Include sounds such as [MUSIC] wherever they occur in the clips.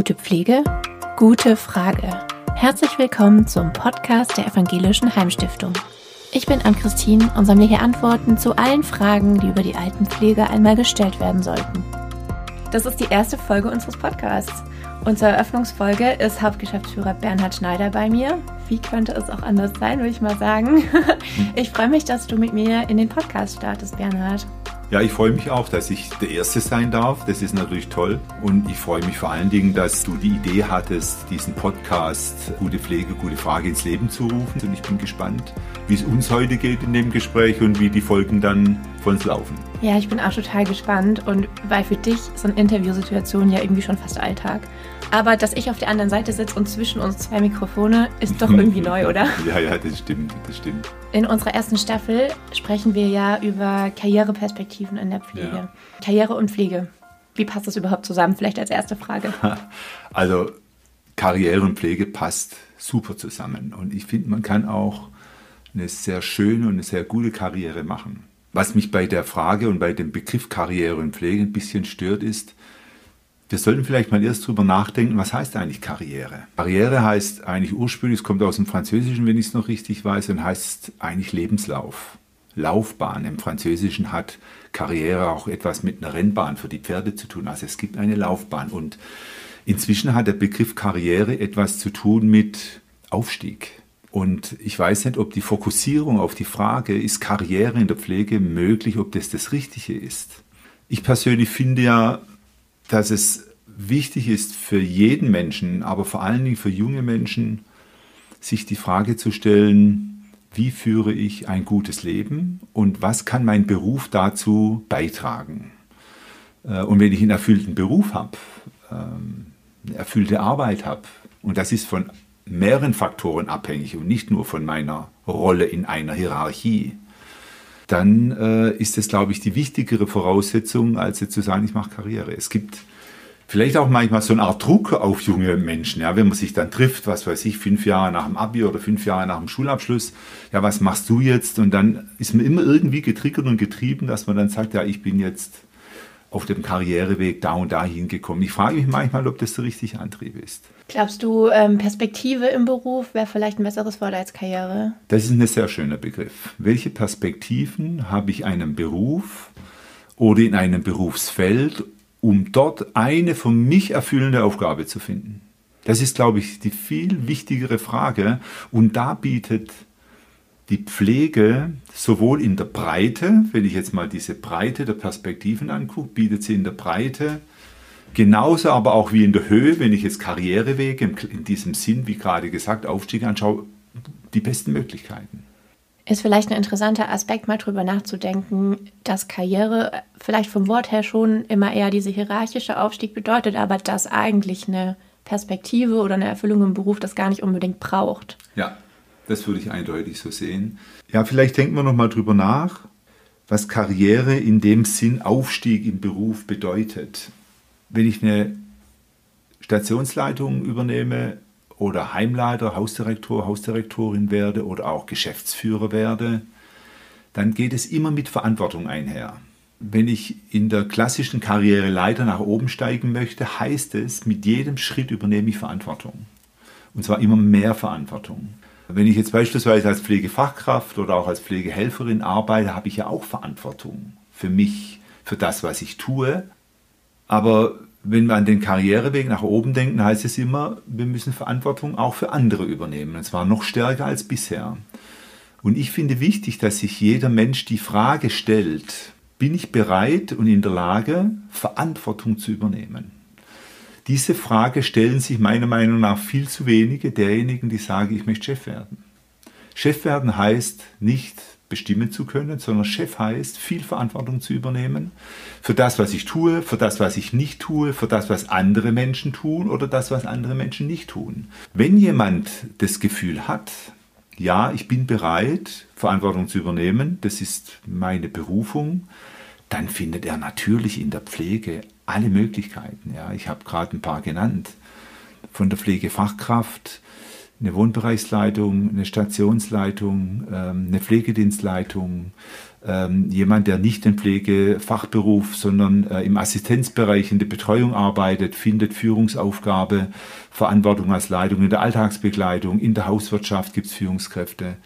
Gute Pflege? Gute Frage. Herzlich willkommen zum Podcast der Evangelischen Heimstiftung. Ich bin Ann-Christine und sammle hier Antworten zu allen Fragen, die über die Altenpflege einmal gestellt werden sollten. Das ist die erste Folge unseres Podcasts. Unsere Eröffnungsfolge ist Hauptgeschäftsführer Bernhard Schneider bei mir. Wie könnte es auch anders sein, würde ich mal sagen. [LAUGHS] Ich freue mich, dass du mit mir in den Podcast startest, Bernhard. Ja, ich freue mich auch, dass ich der Erste sein darf. Das ist natürlich toll. Und ich freue mich vor allen Dingen, dass du die Idee hattest, diesen Podcast Gute Pflege, gute Frage ins Leben zu rufen. Und ich bin gespannt, wie es uns heute geht in dem Gespräch und wie die Folgen dann von uns laufen. Ja, ich bin auch total gespannt. Und weil für dich sind Interviewsituationen ja irgendwie schon fast Alltag. Aber dass ich auf der anderen Seite sitze und zwischen uns zwei Mikrofone, ist doch irgendwie neu, oder? [LAUGHS] Ja, ja, das stimmt, das stimmt. In unserer ersten Staffel sprechen wir ja über Karriereperspektiven in der Pflege. Ja. Karriere und Pflege. Wie passt das überhaupt zusammen? Vielleicht als erste Frage. [LAUGHS] Also Karriere und Pflege passt super zusammen. Und ich finde, man kann auch eine sehr schöne und eine sehr gute Karriere machen. Was mich bei der Frage und bei dem Begriff Karriere und Pflege ein bisschen stört, ist, wir sollten vielleicht mal erst drüber nachdenken, was heißt eigentlich Karriere? Karriere heißt eigentlich ursprünglich, es kommt aus dem Französischen, wenn ich es noch richtig weiß, und heißt eigentlich Lebenslauf. Laufbahn. Im Französischen hat Karriere auch etwas mit einer Rennbahn für die Pferde zu tun. Also es gibt eine Laufbahn. Und inzwischen hat der Begriff Karriere etwas zu tun mit Aufstieg. Und ich weiß nicht, ob die Fokussierung auf die Frage, ist Karriere in der Pflege möglich, ob das das Richtige ist. Ich persönlich finde ja, dass es wichtig ist für jeden Menschen, aber vor allen Dingen für junge Menschen, sich die Frage zu stellen, wie führe ich ein gutes Leben und was kann mein Beruf dazu beitragen? Äh, und wenn ich einen erfüllten Beruf habe, ähm, eine erfüllte Arbeit habe, und das ist von mehreren Faktoren abhängig und nicht nur von meiner Rolle in einer Hierarchie, dann äh, ist das, glaube ich, die wichtigere Voraussetzung, als jetzt zu sagen, ich mache Karriere. Es gibt vielleicht auch manchmal so eine Art Druck auf junge Menschen, ja, wenn man sich dann trifft, was weiß ich, fünf Jahre nach dem Abi oder fünf Jahre nach dem Schulabschluss, ja, was machst du jetzt? Und dann ist man immer irgendwie getriggert und getrieben, dass man dann sagt, ja, ich bin jetzt auf dem Karriereweg da und da hingekommen. Ich frage mich manchmal, ob das der richtige Antrieb ist. Glaubst du, ähm, Perspektive im Beruf wäre vielleicht ein besseres Wort als Karriere? Das ist ein sehr schöner Begriff. Welche Perspektiven habe ich einem Beruf oder in einem Berufsfeld, um dort eine für mich erfüllende Aufgabe zu finden? Das ist, glaube ich, die viel wichtigere Frage. Und da bietet die Pflege sowohl in der Breite, wenn ich jetzt mal diese Breite der Perspektiven angucke, bietet sie in der Breite genauso aber auch wie in der Höhe, wenn ich jetzt Karrierewege in diesem Sinn, wie gerade gesagt, Aufstieg anschaue, die besten Möglichkeiten. Ist vielleicht ein interessanter Aspekt, mal drüber nachzudenken, dass Karriere vielleicht vom Wort her schon immer eher diese hierarchische Aufstieg bedeutet, aber dass eigentlich eine Perspektive oder eine Erfüllung im Beruf das gar nicht unbedingt braucht. Ja, das würde ich eindeutig so sehen. Ja, vielleicht denken wir noch mal drüber nach, was Karriere in dem Sinn Aufstieg im Beruf bedeutet. Wenn ich eine Stationsleitung übernehme oder Heimleiter, Hausdirektor, Hausdirektorin werde oder auch Geschäftsführer werde, dann geht es immer mit Verantwortung einher. Wenn ich in der klassischen Karriere Leiter nach oben steigen möchte, heißt es, mit jedem Schritt übernehme ich Verantwortung. Und zwar immer mehr Verantwortung. Wenn ich jetzt beispielsweise als Pflegefachkraft oder auch als Pflegehelferin arbeite, habe ich ja auch Verantwortung für mich, für das, was ich tue. Aber wenn wir an den Karriereweg nach oben denken, heißt es immer, wir müssen Verantwortung auch für andere übernehmen. Und zwar noch stärker als bisher. Und ich finde wichtig, dass sich jeder Mensch die Frage stellt, bin ich bereit und in der Lage, Verantwortung zu übernehmen? Diese Frage stellen sich meiner Meinung nach viel zu wenige derjenigen, die sagen, ich möchte Chef werden. Chef werden heißt nicht bestimmen zu können, sondern Chef heißt, viel Verantwortung zu übernehmen für das, was ich tue, für das, was ich nicht tue, für das, was andere Menschen tun oder das, was andere Menschen nicht tun. Wenn jemand das Gefühl hat, ja, ich bin bereit, Verantwortung zu übernehmen, das ist meine Berufung, dann findet er natürlich in der Pflege alle Möglichkeiten. Ja, ich habe gerade ein paar genannt. Von der Pflegefachkraft eine Wohnbereichsleitung, eine Stationsleitung, ähm, eine Pflegedienstleitung, ähm, jemand, der nicht den Pflegefachberuf, sondern äh, im Assistenzbereich in der Betreuung arbeitet, findet Führungsaufgabe, Verantwortung als Leitung in der Alltagsbegleitung, in der Hauswirtschaft gibt es Führungskräfte.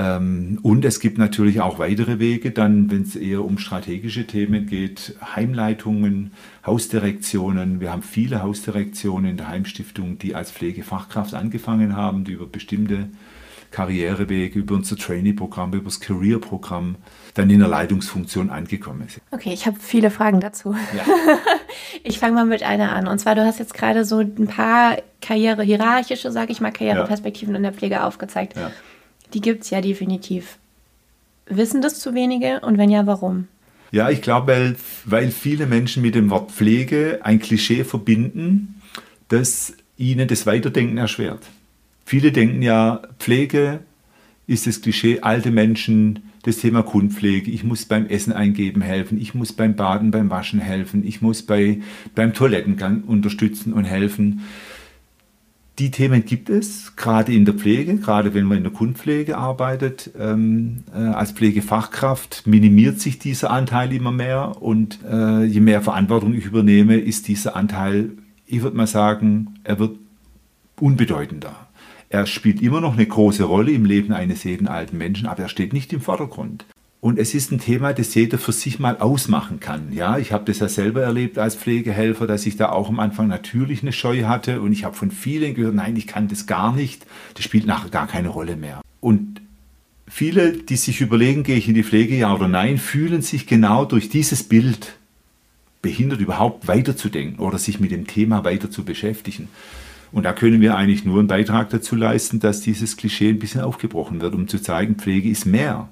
Ähm, und es gibt natürlich auch weitere Wege, dann, wenn es eher um strategische Themen geht, Heimleitungen, Hausdirektionen. Wir haben viele Hausdirektionen in der Heimstiftung, die als Pflegefachkraft angefangen haben, die über bestimmte Karrierewege, über unser Trainee-Programm, über das Career-Programm dann in der Leitungsfunktion angekommen sind. Okay, ich habe viele Fragen dazu. Ja. [LAUGHS] Ich fange mal mit einer an. Und zwar, du hast jetzt gerade so ein paar Karriere-hierarchische, sage ich mal, Karriereperspektiven ja. in der Pflege aufgezeigt. Ja. Die gibt es ja definitiv. Wissen das zu wenige und wenn ja, warum? Ja, ich glaube, weil, weil viele Menschen mit dem Wort Pflege ein Klischee verbinden, das ihnen das Weiterdenken erschwert. Viele denken ja, Pflege ist das Klischee, alte Menschen, das Thema Kundpflege, ich muss beim Essen eingeben helfen, ich muss beim Baden, beim Waschen helfen, ich muss bei, beim Toilettengang unterstützen und helfen. Die Themen gibt es, gerade in der Pflege, gerade wenn man in der Kundpflege arbeitet. Ähm, äh, als Pflegefachkraft minimiert sich dieser Anteil immer mehr und äh, je mehr Verantwortung ich übernehme, ist dieser Anteil, ich würde mal sagen, er wird unbedeutender. Er spielt immer noch eine große Rolle im Leben eines jeden alten Menschen, aber er steht nicht im Vordergrund. Und es ist ein Thema, das jeder für sich mal ausmachen kann. Ja, ich habe das ja selber erlebt als Pflegehelfer, dass ich da auch am Anfang natürlich eine Scheu hatte und ich habe von vielen gehört, nein, ich kann das gar nicht. Das spielt nachher gar keine Rolle mehr. Und viele, die sich überlegen, gehe ich in die Pflege, ja oder nein, fühlen sich genau durch dieses Bild behindert, überhaupt weiterzudenken oder sich mit dem Thema weiter zu beschäftigen. Und da können wir eigentlich nur einen Beitrag dazu leisten, dass dieses Klischee ein bisschen aufgebrochen wird, um zu zeigen, Pflege ist mehr.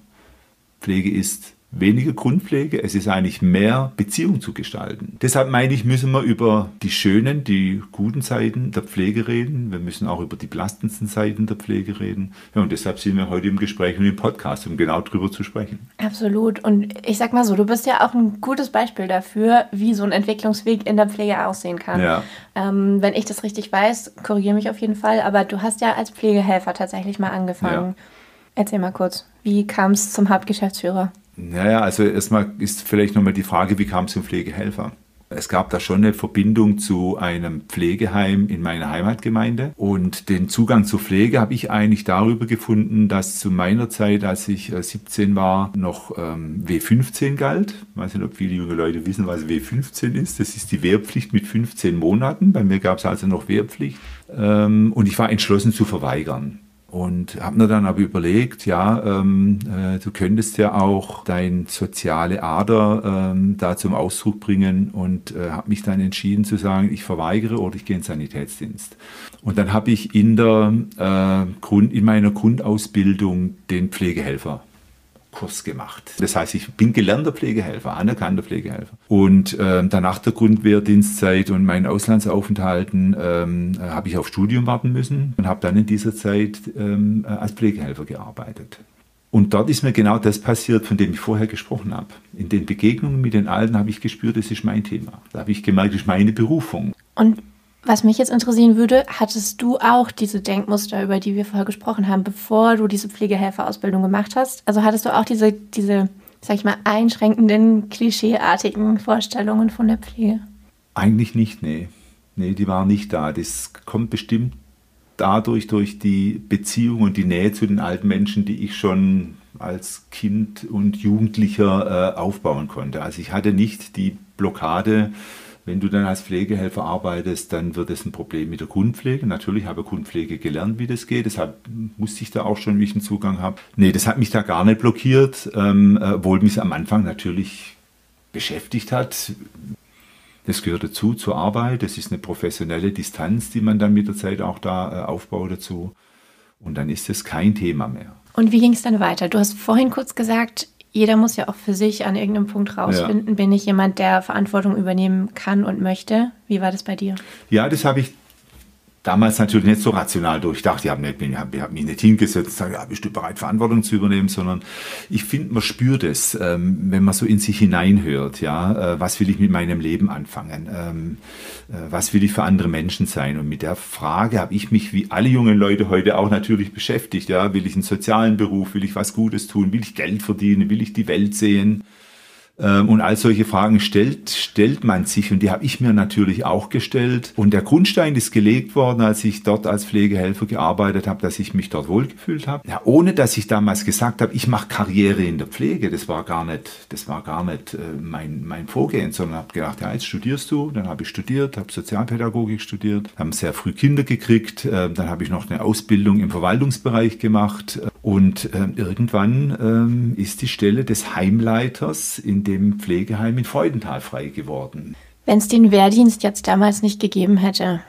Pflege ist weniger Grundpflege, es ist eigentlich mehr Beziehung zu gestalten. Deshalb meine ich, müssen wir über die schönen, die guten Seiten der Pflege reden. Wir müssen auch über die belastendsten Seiten der Pflege reden. Ja, und deshalb sind wir heute im Gespräch und im Podcast, um genau darüber zu sprechen. Absolut. Und ich sag mal so, du bist ja auch ein gutes Beispiel dafür, wie so ein Entwicklungsweg in der Pflege aussehen kann. Ja. Ähm, wenn ich das richtig weiß, korrigiere mich auf jeden Fall, aber du hast ja als Pflegehelfer tatsächlich mal angefangen. Ja. Erzähl mal kurz, wie kam es zum Hauptgeschäftsführer? Naja, also erstmal ist vielleicht nochmal die Frage, wie kam es zum Pflegehelfer? Es gab da schon eine Verbindung zu einem Pflegeheim in meiner Heimatgemeinde. Und den Zugang zur Pflege habe ich eigentlich darüber gefunden, dass zu meiner Zeit, als ich 17 äh, war, noch ähm, W15 galt. Ich weiß nicht, ob viele junge Leute wissen, was W15 ist. Das ist die Wehrpflicht mit 15 Monaten. Bei mir gab es also noch Wehrpflicht. Ähm, und ich war entschlossen zu verweigern. Und habe mir dann aber überlegt, ja, ähm, äh, du könntest ja auch dein soziale Ader ähm, da zum Ausdruck bringen und äh, habe mich dann entschieden zu sagen, ich verweigere oder ich gehe in den Sanitätsdienst. Und dann habe ich in, der, äh, Grund, in meiner Grundausbildung den Pflegehelfer Kurs gemacht. Das heißt, ich bin gelernter Pflegehelfer, anerkannter Pflegehelfer. Und äh, danach der Grundwehrdienstzeit und meinen Auslandsaufenthalten ähm, äh, habe ich auf Studium warten müssen und habe dann in dieser Zeit ähm, äh, als Pflegehelfer gearbeitet. Und dort ist mir genau das passiert, von dem ich vorher gesprochen habe. In den Begegnungen mit den Alten habe ich gespürt, das ist mein Thema. Da habe ich gemerkt, das ist meine Berufung. Und was mich jetzt interessieren würde, hattest du auch diese Denkmuster, über die wir vorher gesprochen haben, bevor du diese Pflegehelferausbildung gemacht hast? Also hattest du auch diese, diese, sag ich mal, einschränkenden, klischeeartigen Vorstellungen von der Pflege? Eigentlich nicht, nee. Nee, die waren nicht da. Das kommt bestimmt dadurch, durch die Beziehung und die Nähe zu den alten Menschen, die ich schon als Kind und Jugendlicher äh, aufbauen konnte. Also ich hatte nicht die Blockade, wenn du dann als Pflegehelfer arbeitest, dann wird es ein Problem mit der Grundpflege. Natürlich habe ich Grundpflege gelernt, wie das geht. Deshalb musste ich da auch schon, wie ich einen Zugang habe. Nee, das hat mich da gar nicht blockiert, ähm, obwohl mich am Anfang natürlich beschäftigt hat. Das gehört dazu zur Arbeit. Das ist eine professionelle Distanz, die man dann mit der Zeit auch da äh, aufbaut dazu. Und dann ist es kein Thema mehr. Und wie ging es dann weiter? Du hast vorhin kurz gesagt, jeder muss ja auch für sich an irgendeinem Punkt rausfinden, ja. bin ich jemand, der Verantwortung übernehmen kann und möchte. Wie war das bei dir? Ja, das habe ich damals natürlich nicht so rational durchdacht. Ich habe hab, hab mich nicht hingesetzt und gesagt, ja, bist du bereit, Verantwortung zu übernehmen, sondern ich finde, man spürt es, ähm, wenn man so in sich hineinhört, ja, äh, was will ich mit meinem Leben anfangen, ähm, äh, was will ich für andere Menschen sein? Und mit der Frage habe ich mich, wie alle jungen Leute heute auch natürlich beschäftigt, ja, will ich einen sozialen Beruf, will ich was Gutes tun, will ich Geld verdienen, will ich die Welt sehen? Ähm, und all solche Fragen stellt, stellt man sich und die habe ich mir natürlich auch gestellt. Und der Grundstein ist gelegt worden, als ich dort als Pflegehelfer gearbeitet habe, dass ich mich dort wohlgefühlt habe. Ja, ohne dass ich damals gesagt habe, ich mache Karriere in der Pflege. Das war gar nicht, das war gar nicht äh, mein, mein Vorgehen, sondern habe gedacht, ja, jetzt studierst du. Dann habe ich studiert, habe Sozialpädagogik studiert, haben sehr früh Kinder gekriegt. Äh, dann habe ich noch eine Ausbildung im Verwaltungsbereich gemacht. Und äh, irgendwann äh, ist die Stelle des Heimleiters in dem Pflegeheim in Freudenthal frei geworden. Wenn es den Wehrdienst jetzt damals nicht gegeben hätte,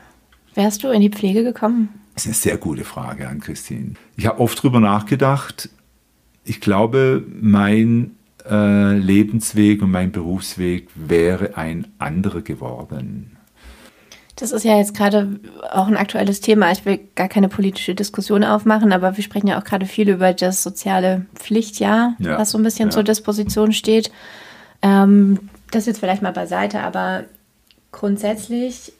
wärst du in die Pflege gekommen? Das ist eine sehr gute Frage an Christine. Ich habe oft darüber nachgedacht. Ich glaube, mein äh, Lebensweg und mein Berufsweg wäre ein anderer geworden. Das ist ja jetzt gerade auch ein aktuelles Thema. Ich will gar keine politische Diskussion aufmachen, aber wir sprechen ja auch gerade viel über das soziale Pflichtjahr, ja, was so ein bisschen ja. zur Disposition steht. Ähm, das jetzt vielleicht mal beiseite, aber grundsätzlich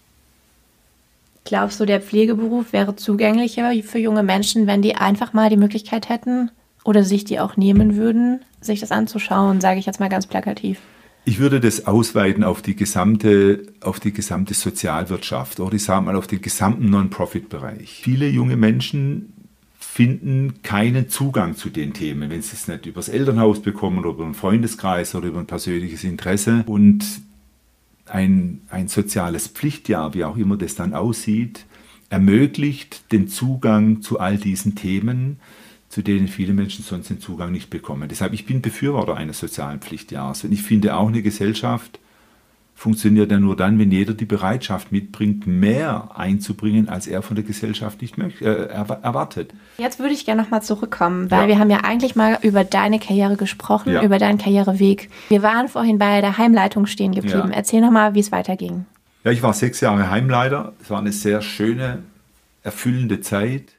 glaubst du, der Pflegeberuf wäre zugänglicher für junge Menschen, wenn die einfach mal die Möglichkeit hätten oder sich die auch nehmen würden, sich das anzuschauen, sage ich jetzt mal ganz plakativ? Ich würde das ausweiten auf die gesamte, auf die gesamte Sozialwirtschaft oder ich sage mal auf den gesamten Non-Profit-Bereich. Viele junge Menschen finden keinen Zugang zu den Themen, wenn sie es nicht übers Elternhaus bekommen oder über einen Freundeskreis oder über ein persönliches Interesse. Und ein, ein soziales Pflichtjahr, wie auch immer das dann aussieht, ermöglicht den Zugang zu all diesen Themen, zu denen viele Menschen sonst den Zugang nicht bekommen. Deshalb, ich bin Befürworter eines sozialen Pflichtjahres. Und ich finde auch eine Gesellschaft, funktioniert ja nur dann, wenn jeder die Bereitschaft mitbringt, mehr einzubringen, als er von der Gesellschaft nicht möchte, äh, erwartet. Jetzt würde ich gerne nochmal zurückkommen, weil ja. wir haben ja eigentlich mal über deine Karriere gesprochen, ja. über deinen Karriereweg. Wir waren vorhin bei der Heimleitung stehen geblieben. Ja. Erzähl nochmal, wie es weiterging. Ja, ich war sechs Jahre Heimleiter. Es war eine sehr schöne, erfüllende Zeit.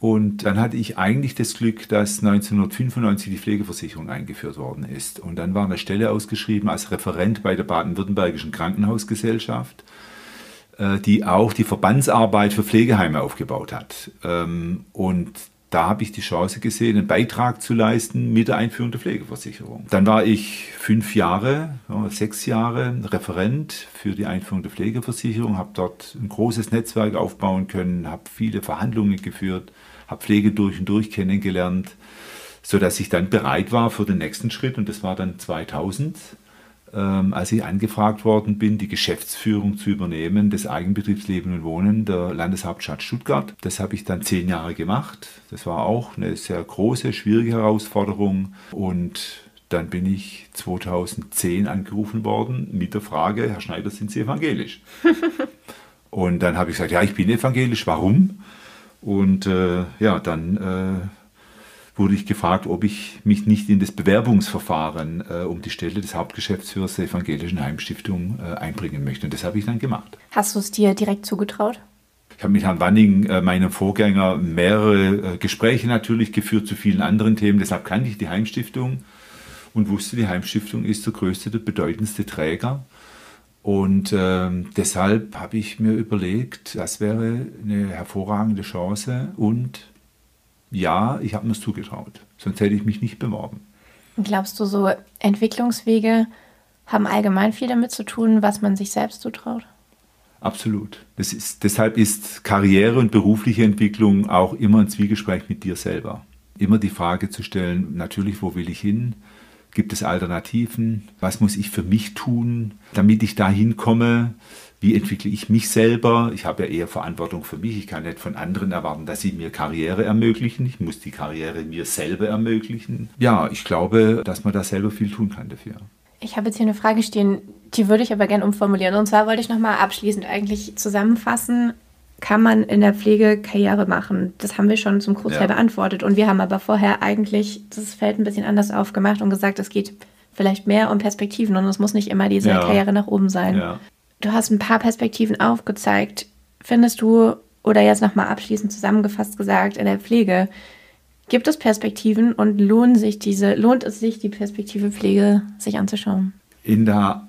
Und dann hatte ich eigentlich das Glück, dass 1995 die Pflegeversicherung eingeführt worden ist. Und dann war eine Stelle ausgeschrieben als Referent bei der Baden-Württembergischen Krankenhausgesellschaft, äh, die auch die Verbandsarbeit für Pflegeheime aufgebaut hat. Ähm, und da habe ich die Chance gesehen, einen Beitrag zu leisten mit der Einführung der Pflegeversicherung. Dann war ich fünf Jahre, sechs Jahre Referent für die Einführung der Pflegeversicherung, habe dort ein großes Netzwerk aufbauen können, habe viele Verhandlungen geführt, habe Pflege durch und durch kennengelernt, sodass ich dann bereit war für den nächsten Schritt und das war dann 2000, ähm, als ich angefragt worden bin, die Geschäftsführung zu übernehmen des Eigenbetriebs Leben und Wohnen der Landeshauptstadt Stuttgart. Das habe ich dann zehn Jahre gemacht. Das war auch eine sehr große, schwierige Herausforderung und dann bin ich 2010 angerufen worden mit der Frage, Herr Schneider, sind Sie evangelisch? [LAUGHS] und dann habe ich gesagt, ja, ich bin evangelisch. Warum? Und äh, ja, dann äh, wurde ich gefragt, ob ich mich nicht in das Bewerbungsverfahren äh, um die Stelle des Hauptgeschäftsführers der Evangelischen Heimstiftung äh, einbringen möchte. Und das habe ich dann gemacht. Hast du es dir direkt zugetraut? Ich habe mit Herrn Wanning, äh, meinem Vorgänger, mehrere äh, Gespräche natürlich geführt zu vielen anderen Themen. Deshalb kannte ich die Heimstiftung und wusste, die Heimstiftung ist der größte, der bedeutendste Träger und äh, deshalb habe ich mir überlegt, das wäre eine hervorragende Chance und ja, ich habe mir es zugetraut. Sonst hätte ich mich nicht beworben. Glaubst du, so Entwicklungswege haben allgemein viel damit zu tun, was man sich selbst zutraut? Absolut. Ist, deshalb ist Karriere und berufliche Entwicklung auch immer ein Zwiegespräch mit dir selber. Immer die Frage zu stellen, natürlich, wo will ich hin? Gibt es Alternativen? Was muss ich für mich tun, damit ich dahin komme? Wie entwickle ich mich selber? Ich habe ja eher Verantwortung für mich. Ich kann nicht von anderen erwarten, dass sie mir Karriere ermöglichen. Ich muss die Karriere mir selber ermöglichen. Ja, ich glaube, dass man da selber viel tun kann dafür. Ich habe jetzt hier eine Frage stehen, die würde ich aber gerne umformulieren. Und zwar wollte ich nochmal abschließend eigentlich zusammenfassen, kann man in der Pflege Karriere machen? Das haben wir schon zum Großteil ja. beantwortet. Und wir haben aber vorher eigentlich das Feld ein bisschen anders aufgemacht und gesagt, es geht vielleicht mehr um Perspektiven und es muss nicht immer diese ja. Karriere nach oben sein. Ja. Du hast ein paar Perspektiven aufgezeigt. Findest du, oder jetzt nochmal abschließend zusammengefasst gesagt, in der Pflege gibt es Perspektiven und lohnt, sich diese, lohnt es sich, die Perspektive Pflege sich anzuschauen? In der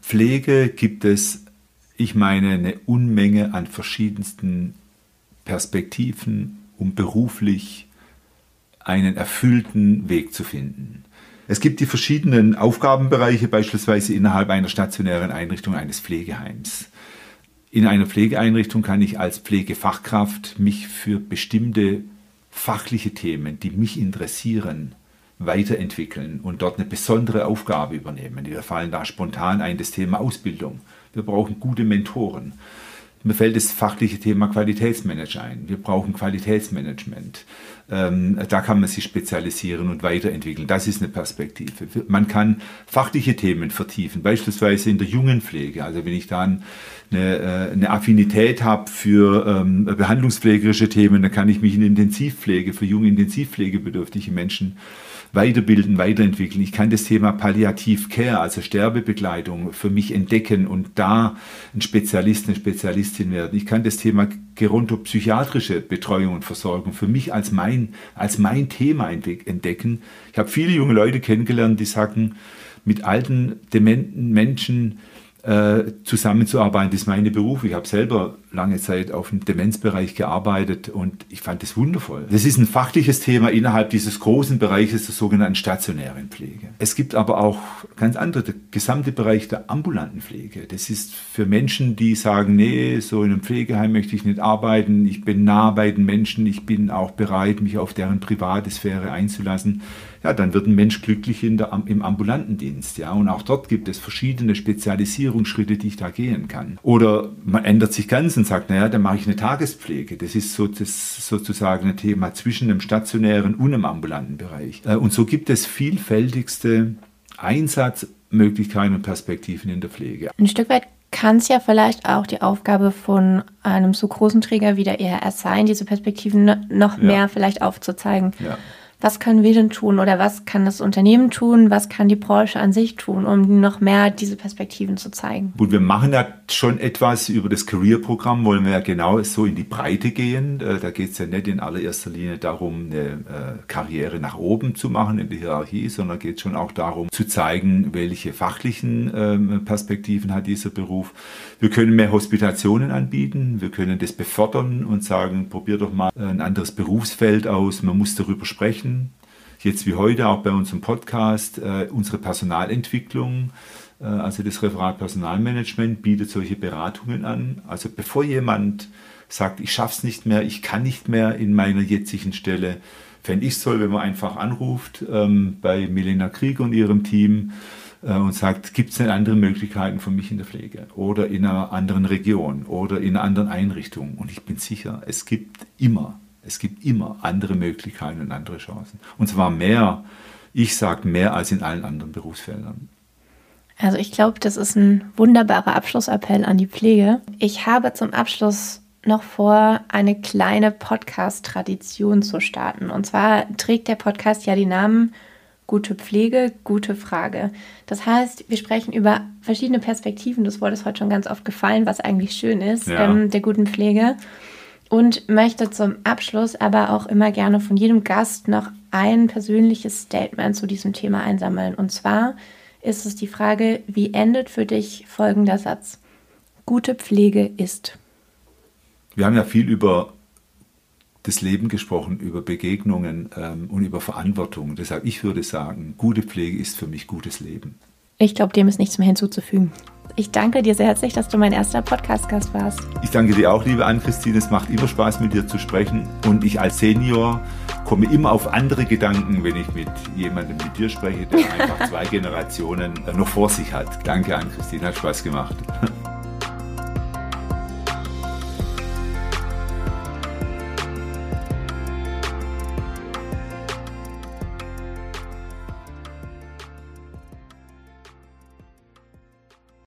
Pflege gibt es, ich meine, eine Unmenge an verschiedensten Perspektiven, um beruflich einen erfüllten Weg zu finden. Es gibt die verschiedenen Aufgabenbereiche, beispielsweise innerhalb einer stationären Einrichtung eines Pflegeheims. In einer Pflegeeinrichtung kann ich als Pflegefachkraft mich für bestimmte fachliche Themen, die mich interessieren, weiterentwickeln und dort eine besondere Aufgabe übernehmen. Wir fallen da spontan ein, das Thema Ausbildung. Wir brauchen gute Mentoren. Mir fällt das fachliche Thema Qualitätsmanager ein. Wir brauchen Qualitätsmanagement. Ähm, da kann man sich spezialisieren und weiterentwickeln. Das ist eine Perspektive. Man kann fachliche Themen vertiefen, beispielsweise in der jungen Pflege. Also wenn ich dann eine, äh, eine Affinität habe für ähm, behandlungspflegerische Themen, dann kann ich mich in Intensivpflege, für junge intensivpflegebedürftige Menschen weiterbilden, weiterentwickeln. Ich kann das Thema Palliativ Care, also Sterbebegleitung, für mich entdecken und da ein Spezialist, eine Spezialistin werden. Ich kann das Thema gerontopsychiatrische Betreuung und Versorgung für mich als mein, als mein Thema entdecken. Ich habe viele junge Leute kennengelernt, die sagen, mit alten, dementen Menschen äh, zusammenzuarbeiten. Das ist meine Beruf. Ich habe selber lange Zeit auf dem Demenzbereich gearbeitet und ich fand das wundervoll. Das ist ein fachliches Thema innerhalb dieses großen Bereiches der sogenannten stationären Pflege. Es gibt aber auch ganz andere, der gesamte Bereich der ambulanten Pflege. Das ist für Menschen, die sagen, nee, so in einem Pflegeheim möchte ich nicht arbeiten, ich bin nah bei den Menschen, ich bin auch bereit, mich auf deren private Sphäre einzulassen ja, dann wird ein Mensch glücklich in der, im ambulanten Dienst. Ja, und auch dort gibt es verschiedene Spezialisierungsschritte, die ich da gehen kann. Oder man ändert sich ganz und sagt, naja, dann mache ich eine Tagespflege. Das ist so, das sozusagen ein Thema zwischen dem stationären und dem ambulanten Bereich. Äh, und so gibt es vielfältigste Einsatzmöglichkeiten und Perspektiven in der Pflege. Ein Stück weit kann es ja vielleicht auch die Aufgabe von einem so großen Träger wie der ERS sein, diese Perspektiven noch mehr ja. vielleicht aufzuzeigen. Ja was können wir denn tun oder was kann das Unternehmen tun, was kann die Branche an sich tun, um noch mehr diese Perspektiven zu zeigen? Gut, wir machen ja schon etwas über das Career-Programm, wollen wir ja genau so in die Breite gehen. Äh, da geht es ja nicht in allererster Linie darum, eine äh, Karriere nach oben zu machen in der Hierarchie, sondern geht schon auch darum zu zeigen, welche fachlichen ähm, Perspektiven hat dieser Beruf. Wir können mehr Hospitationen anbieten, wir können das befördern und sagen, probier doch mal ein anderes Berufsfeld aus, man muss darüber sprechen sprechen, jetzt wie heute auch bei unserem Podcast, äh, unsere Personalentwicklung, äh, also das Referat Personalmanagement bietet solche Beratungen an. Also bevor jemand sagt, ich schaffe es nicht mehr, ich kann nicht mehr in meiner jetzigen Stelle, fände ich es toll, wenn man einfach anruft ähm, bei Milena Krieg und ihrem Team äh, und sagt, gibt es denn andere Möglichkeiten für mich in der Pflege oder in einer anderen Region oder in einer anderen Einrichtung? Und ich bin sicher, es gibt immer es gibt immer andere Möglichkeiten und andere Chancen. Und zwar mehr, ich sage mehr als in allen anderen Berufsfeldern. Also ich glaube, das ist ein wunderbarer Abschlussappell an die Pflege. Ich habe zum Abschluss noch vor, eine kleine Podcast-Tradition zu starten. Und zwar trägt der Podcast ja die Namen Gute Pflege, gute Frage. Das heißt, wir sprechen über verschiedene Perspektiven. Das Wort ist heute schon ganz oft gefallen, was eigentlich schön ist, ja. ähm, der guten Pflege und möchte zum Abschluss aber auch immer gerne von jedem Gast noch ein persönliches Statement zu diesem Thema einsammeln. Und zwar ist es die Frage, wie endet für dich folgender Satz? Gute Pflege ist. Wir haben ja viel über das Leben gesprochen, über Begegnungen ähm, und über Verantwortung. Deshalb, ich würde sagen, gute Pflege ist für mich gutes Leben. Ich glaube, dem ist nichts mehr hinzuzufügen. Ich danke dir sehr herzlich, dass du mein erster Podcast-Gast warst. Ich danke dir auch, liebe Ann-Christine. Es macht immer Spaß, mit dir zu sprechen. Und ich als Senior komme immer auf andere Gedanken, wenn ich mit jemandem mit dir spreche, der einfach [LAUGHS] zwei Generationen noch vor sich hat. Danke, Ann-Christine. Hat Spaß gemacht.